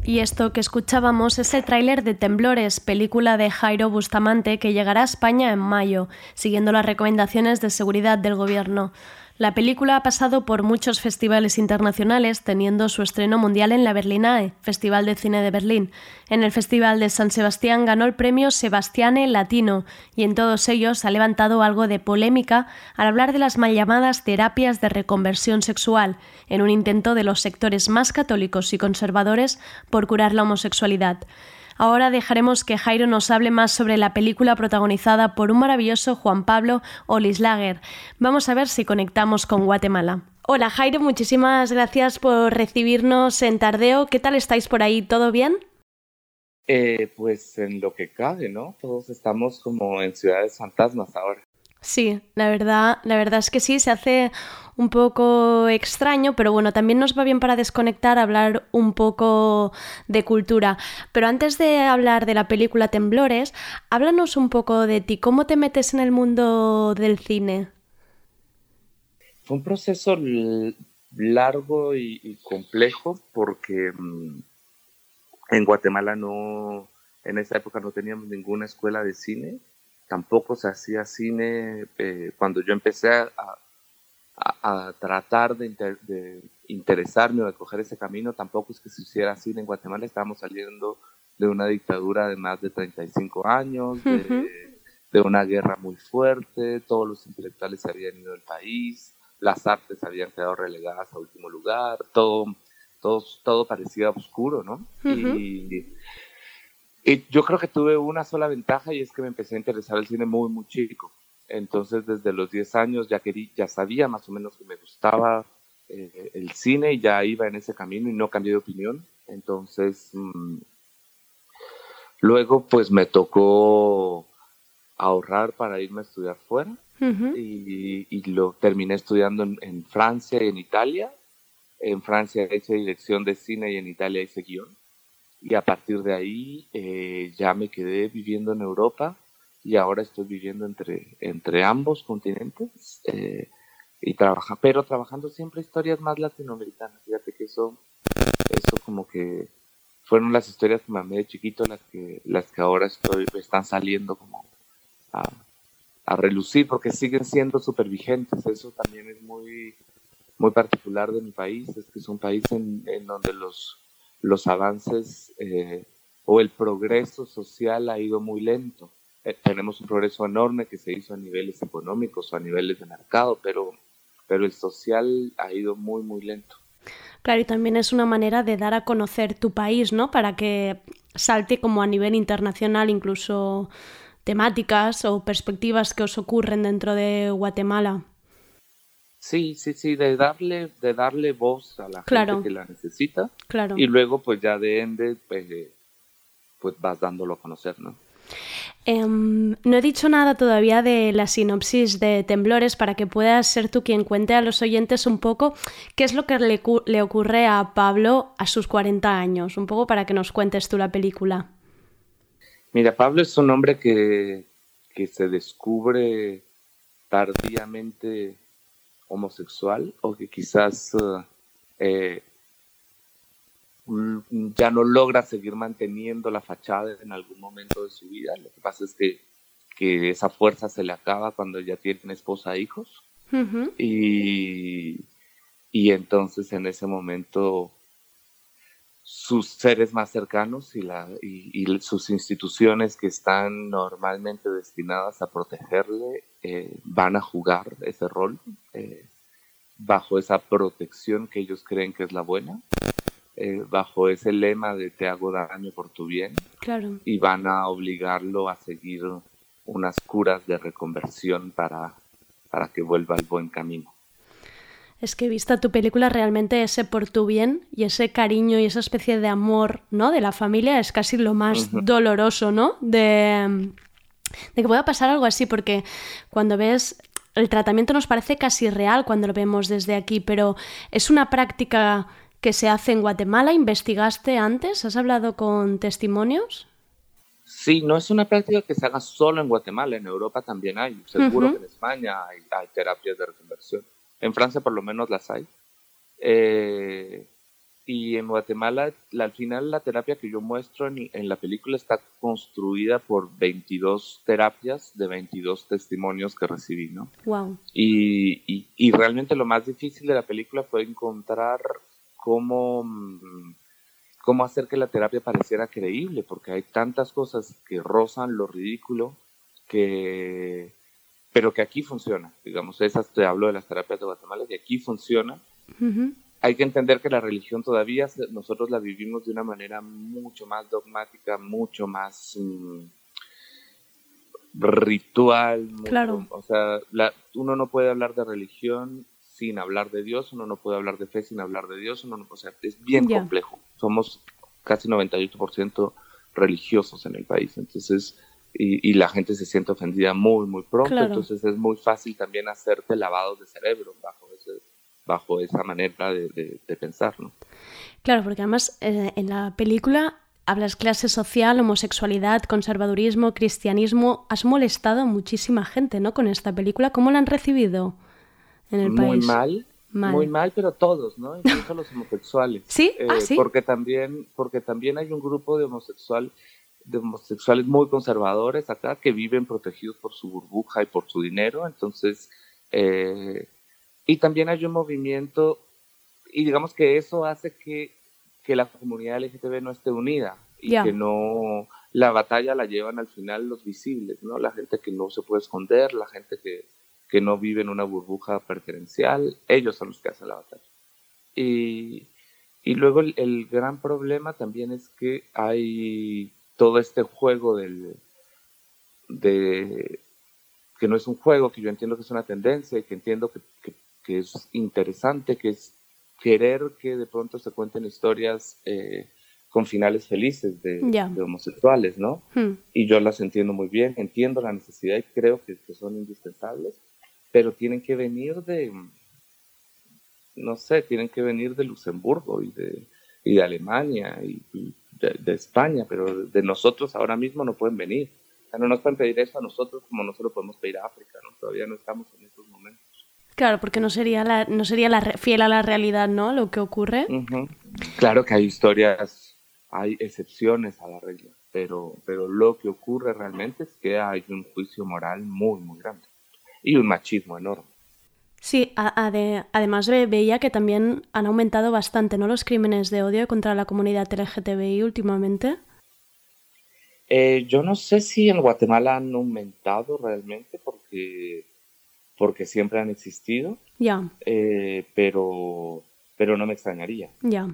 Y esto que escuchábamos es el tráiler de Temblores, película de Jairo Bustamante que llegará a España en mayo, siguiendo las recomendaciones de seguridad del gobierno. La película ha pasado por muchos festivales internacionales, teniendo su estreno mundial en la Berlinae, Festival de Cine de Berlín. En el Festival de San Sebastián ganó el premio Sebastiane Latino y en todos ellos ha levantado algo de polémica al hablar de las mal llamadas terapias de reconversión sexual, en un intento de los sectores más católicos y conservadores por curar la homosexualidad. Ahora dejaremos que Jairo nos hable más sobre la película protagonizada por un maravilloso Juan Pablo Olislager. Vamos a ver si conectamos con Guatemala. Hola Jairo, muchísimas gracias por recibirnos en Tardeo. ¿Qué tal estáis por ahí? ¿Todo bien? Eh, pues en lo que cabe, ¿no? Todos estamos como en ciudades fantasmas ahora. Sí, la verdad, la verdad es que sí, se hace un poco extraño, pero bueno, también nos va bien para desconectar, hablar un poco de cultura. Pero antes de hablar de la película Temblores, háblanos un poco de ti, ¿cómo te metes en el mundo del cine? Fue un proceso largo y, complejo porque mm, en Guatemala no, en esa época no teníamos ninguna escuela de cine tampoco se hacía cine. Eh, cuando yo empecé a, a, tratar de, de, interesarme o de coger ese camino, tampoco es que se hiciera cine en Guatemala. Estábamos saliendo de una dictadura de más de 35 años, de, de una guerra muy fuerte, todos los intelectuales se habían ido del país, las artes habían quedado relegadas a último lugar, todo, todo, todo parecía oscuro, ¿no? y, y yo creo que tuve una sola ventaja y es que me empecé a interesar el cine muy, muy chico. Entonces, desde los 10 años ya, quería, ya sabía más o menos que me gustaba eh, el cine y ya iba en ese camino y no cambié de opinión. Entonces, mm, luego pues me tocó ahorrar para irme a estudiar fuera y, y, lo terminé estudiando en, en Francia y en Italia. En Francia hice dirección de cine y en Italia hice guion y a partir de ahí eh, ya me quedé viviendo en Europa y ahora estoy viviendo entre, entre ambos continentes eh, y trabaja, pero trabajando siempre historias más latinoamericanas. Fíjate que eso, eso como que fueron las historias que me amé de chiquito las que, las que ahora estoy, están saliendo como a, a relucir porque siguen siendo súper vigentes. Eso también es muy, muy particular de mi país, es que es un país en, en donde los los avances eh, o el progreso social ha ido muy lento. Eh, tenemos un progreso enorme que se hizo a niveles económicos o a niveles de mercado, pero, pero el social ha ido muy, muy lento. Claro, y también es una manera de dar a conocer tu país, ¿no? Para que salte como a nivel internacional, incluso temáticas o perspectivas que os ocurren dentro de Guatemala. Sí, sí, sí, de darle, de darle voz a la gente que la necesita. Claro. Y luego, pues ya de ende, pues, eh, pues vas dándolo a conocer, ¿no? Em, no he dicho nada todavía de la sinopsis de Temblores para que puedas ser tú quien cuente a los oyentes un poco qué es lo que le, le ocurre a Pablo a sus 40 años, un poco para que nos cuentes tú la película. Mira, Pablo es un hombre que, que se descubre tardíamente homosexual o que quizás eh, mm, ya no logra seguir manteniendo la fachada en algún momento de su vida. Lo que pasa es que, que esa fuerza se le acaba cuando ya tiene esposa e hijos. y, y entonces en ese momento sus seres más cercanos y, la, y, sus instituciones que están normalmente destinadas a protegerle eh, van a jugar ese rol eh, bajo esa protección que ellos creen que es la buena, eh, bajo ese lema de te hago daño por tu bien, claro. y van a obligarlo a seguir unas curas de reconversión para, para que vuelva al buen camino. Es que vista tu película realmente ese por tu bien y ese cariño y esa especie de amor, ¿no? De la familia es casi lo más doloroso, ¿no? De, de que pueda pasar algo así, porque cuando ves el tratamiento nos parece casi real cuando lo vemos desde aquí, pero es una práctica que se hace en Guatemala. ¿Investigaste antes? ¿Has hablado con testimonios? Sí, no es una práctica que se haga solo en Guatemala, en Europa también hay. Seguro que en España hay, hay terapias de reconversión. En Francia por lo menos las hay. Eh, y en Guatemala, al final la terapia que yo muestro en, en, la película está construida por 22 terapias de 22 testimonios que recibí, ¿no? Wow. Y, y, y realmente lo más difícil de la película fue encontrar cómo, cómo hacer que la terapia pareciera creíble, porque hay tantas cosas que rozan lo ridículo que pero que aquí funciona. Digamos, esas te hablo de las terapias de Guatemala, y aquí funciona. hay que entender que la religión todavía nosotros la vivimos de una manera mucho más dogmática, mucho más mm, ritual. claro. O sea, uno no puede hablar de religión sin hablar de Dios, uno no puede hablar de fe sin hablar de Dios, uno no, o sea, es bien complejo. Somos casi 98% religiosos en el país, entonces, y, la gente se siente ofendida muy, muy pronto, entonces es muy fácil también hacerte lavados de cerebro bajo, bajo esa manera de, pensar, ¿no? Claro, porque además eh, en la película hablas clase social, homosexualidad, conservadurismo, cristianismo. Has molestado a muchísima gente, ¿no? Con esta película. ¿Cómo la han recibido en el muy país? Mal, Muy mal, pero todos, ¿no? Incluso los homosexuales. ¿Sí? ¿Ah, eh, sí? Porque también, porque también hay un grupo de homosexual de homosexuales muy conservadores acá que viven protegidos por su burbuja y por su dinero, entonces, eh, y también hay un movimiento, y digamos que eso hace que que la comunidad LGTB no esté unida y que no la batalla la llevan al final los visibles, ¿no? La gente que no se puede esconder, la gente que, que no vive en una burbuja preferencial, ellos son los que hacen la batalla. Y, y luego el, gran problema también es que hay todo este juego del, de, que no es un juego, que yo entiendo que es una tendencia y que entiendo que, que es interesante, que es querer que de pronto se cuenten historias eh, con finales felices de, homosexuales, ¿no? Hmm. Y yo las entiendo muy bien, entiendo la necesidad y creo que, son indispensables, pero tienen que venir de, no sé, tienen que venir de Luxemburgo y de, y de Alemania y, de, España, pero de nosotros ahora mismo no pueden venir. O sea, no nos pueden pedir eso a nosotros como nosotros podemos pedir a África, ¿no? Todavía no estamos en estos momentos. Claro, porque no sería la, no sería la fiel a la realidad, ¿no? Lo que ocurre. Claro que hay historias, hay excepciones a la regla, pero, pero lo que ocurre realmente es que hay un juicio moral muy, muy grande y un machismo enorme. Sí, además veía que también han aumentado bastante, ¿no? Los crímenes de odio contra la comunidad LGTBI últimamente. Eh, yo no sé si en Guatemala han aumentado realmente porque porque siempre han existido. Ya. Eh, pero, pero no me extrañaría. Ya.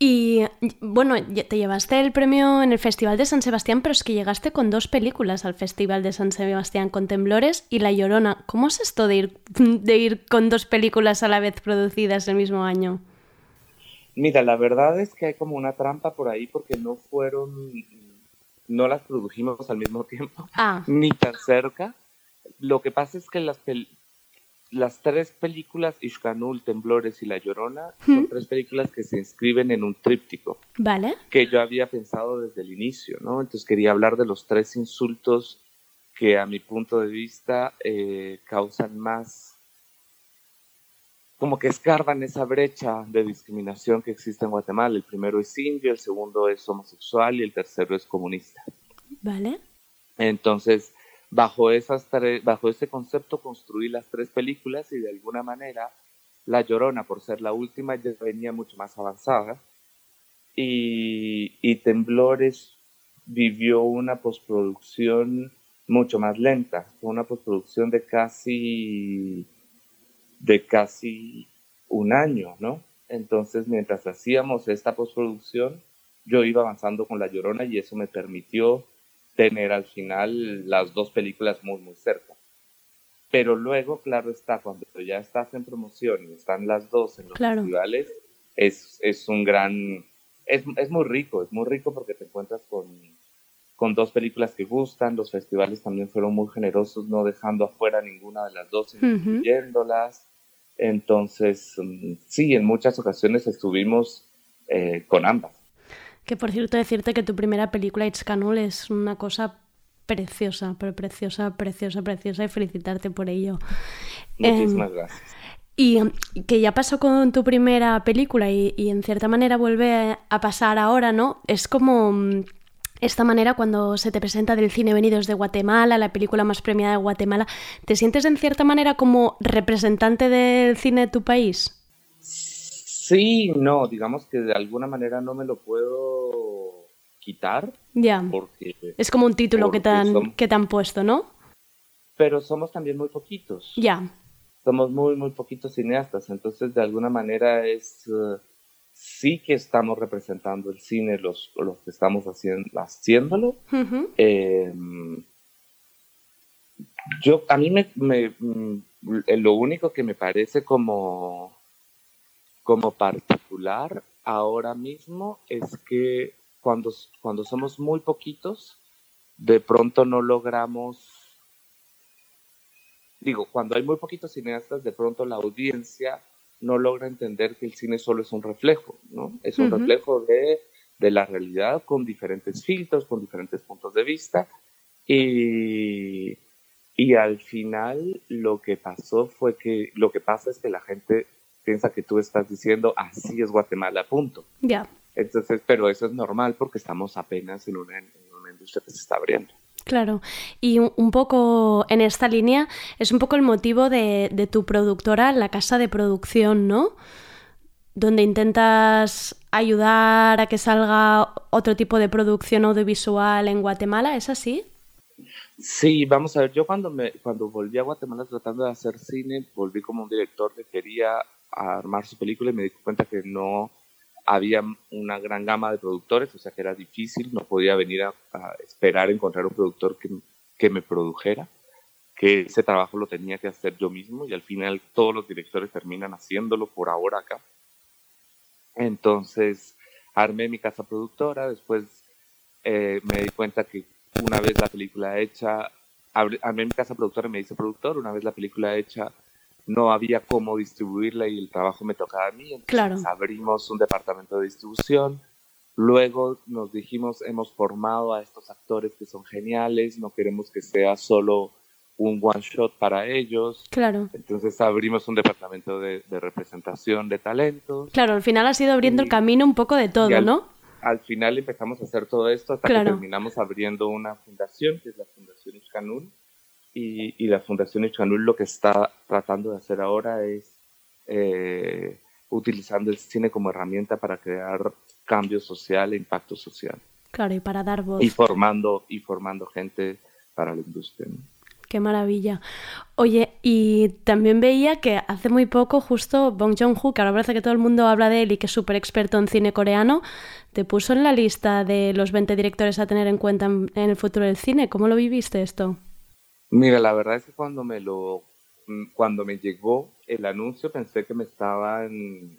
Y bueno, te llevaste el premio en el Festival de San Sebastián, pero es que llegaste con dos películas al Festival de San Sebastián, con Temblores y La Llorona. ¿Cómo es esto de ir, de ir con dos películas a la vez producidas el mismo año? Mira, la verdad es que hay como una trampa por ahí porque no fueron, no las produjimos al mismo tiempo, ah. ni tan cerca. Lo que pasa es que las, las tres películas, Ishkanul, Temblores y La Llorona, son tres películas que se inscriben en un tríptico. Vale. Que yo había pensado desde el inicio, ¿no? Entonces quería hablar de los tres insultos que a mi punto de vista eh, causan más, como que escarban esa brecha de discriminación que existe en Guatemala. El primero es indio, el segundo es homosexual y el tercero es comunista. Vale. Entonces, bajo, bajo ese concepto construí las tres películas y de alguna manera La Llorona, por ser la última, ya venía mucho más avanzada y, y Temblores vivió una postproducción mucho más lenta, una postproducción de casi de casi un año, ¿no? Entonces, mientras hacíamos esta postproducción, yo iba avanzando con La Llorona y eso me permitió tener al final las dos películas muy, muy cerca. Pero luego, claro está, cuando ya estás en promoción y están las dos en los festivales, es, es un gran, es, es, muy rico, es muy rico porque te encuentras con, con dos películas que gustan, los festivales también fueron muy generosos, no dejando afuera ninguna de las dos, incluyéndolas. Entonces, mm, sí, en muchas ocasiones estuvimos eh, con ambas. Que por cierto, decirte que tu primera película, It's Canul, es una cosa preciosa, pero preciosa, preciosa, preciosa y felicitarte por ello. Muchísimas em, gracias. Y que ya pasó con tu primera película y, en cierta manera vuelve a pasar ahora, ¿no? Es como mm, esta manera cuando se te presenta del cine venidos de Guatemala, la película más premiada de Guatemala, ¿te sientes en cierta manera como representante del cine de tu país? Sí, no, digamos que de alguna manera no me lo puedo quitar. Ya. Porque, es como un título que te, han, que te han puesto, ¿no? Pero somos también muy poquitos. Ya. somos muy, muy poquitos cineastas, entonces de alguna manera es, eh, sí que estamos representando el cine los, los que estamos haciendo, haciéndolo. Eh, yo, a mí me, me, mm, lo único que me parece como, como particular ahora mismo es que cuando, cuando somos muy poquitos, de pronto no logramos digo, cuando hay muy poquitos cineastas, de pronto la audiencia no logra entender que el cine solo es un reflejo, ¿no? Es un reflejo de, de, la realidad con diferentes filtros, con diferentes puntos de vista. Y, y al final lo que pasó fue que lo que pasa es que la gente piensa que tú estás diciendo así es Guatemala, punto. Ya. Entonces, pero eso es normal porque estamos apenas en una, en una industria que se está abriendo. Claro, y un poco en esta línea es un poco el motivo de, tu productora, la casa de producción, ¿no? Donde intentas ayudar a que salga otro tipo de producción audiovisual en Guatemala, ¿es así? Sí, vamos a ver, yo cuando, me, cuando volví a Guatemala tratando de hacer cine, volví como un director que quería armar su película y me di cuenta que no había una gran gama de productores, o sea que era difícil, no podía venir a, esperar encontrar un productor que, que, me produjera, que ese trabajo lo tenía que hacer yo mismo y al final todos los directores terminan haciéndolo por ahora acá. Entonces armé mi casa productora, después eh, me di cuenta que una vez la película hecha, armé mi casa productora y me hice productor, una vez la película hecha no había cómo distribuirla y el trabajo me tocaba a mí. Entonces abrimos un departamento de distribución. Luego nos dijimos, hemos formado a estos actores que son geniales, no queremos que sea solo un one shot para ellos. Claro. Entonces abrimos un departamento de, representación de talentos. Claro, al final ha sido abriendo el camino un poco de todo, ¿no? Al final empezamos a hacer todo esto hasta que terminamos abriendo una fundación, que es la Fundación Iscanul, y, la Fundación Ichanul lo que está tratando de hacer ahora es eh, utilizando el cine como herramienta para crear cambio social e impacto social. Claro, y para dar voz. Y formando, y formando gente para la industria. Qué maravilla. Oye, y también veía que hace muy poco justo Bong Joon-ho, que ahora parece que todo el mundo habla de él y que es súper experto en cine coreano, te puso en la lista de los 20 directores a tener en cuenta en el futuro del cine. ¿Cómo lo viviste esto? Mira, la verdad es que cuando me lo, mm, cuando me llegó el anuncio pensé que me estaban,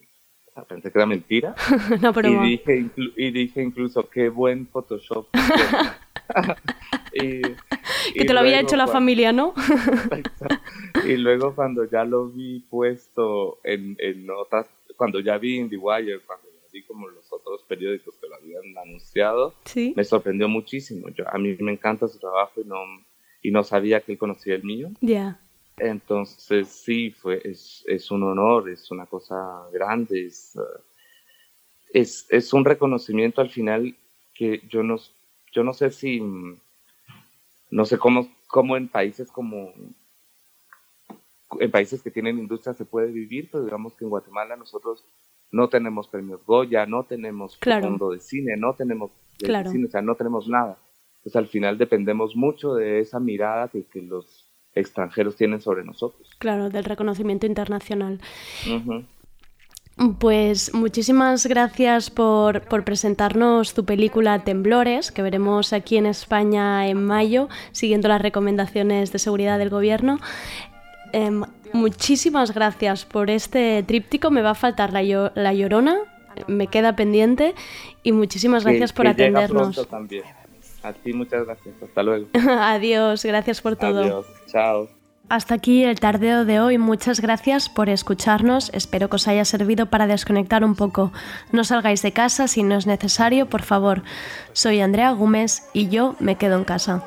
pensé que era mentira. no, pero y dije, y dije incluso qué buen Photoshop. y, que te lo había hecho la familia, ¿no? y luego cuando ya lo vi puesto en, en otras, cuando ya vi IndieWire, cuando ya vi como los otros periódicos que lo habían anunciado, me sorprendió muchísimo. Yo, a mí me encanta su trabajo y no y no sabía que él conocía el mío. Ya. Entonces sí, fue, es, es, un honor, es una cosa grande, es, uh, es, es, un reconocimiento al final que yo no, yo no sé si, no sé cómo, cómo en países como, en países que tienen industria se puede vivir, pero digamos que en Guatemala nosotros no tenemos premios Goya, no tenemos fondo de cine, no tenemos claro. cine, o sea, no tenemos nada pues al final dependemos mucho de esa mirada que, que los extranjeros tienen sobre nosotros. Claro, del reconocimiento internacional. Pues muchísimas gracias por, por, presentarnos tu película Temblores, que veremos aquí en España en mayo, siguiendo las recomendaciones de seguridad del gobierno. Em, muchísimas gracias por este tríptico. Me va a faltar la, la llorona, me queda pendiente. Y muchísimas gracias por atendernos. también. A ti muchas gracias. Hasta luego. Adiós, gracias por todo. Adiós, chao. Hasta aquí el tardeo de hoy. Muchas gracias por escucharnos. Espero que os haya servido para desconectar un poco. No salgáis de casa si no es necesario, por favor. Soy Andrea Gómez y yo me quedo en casa.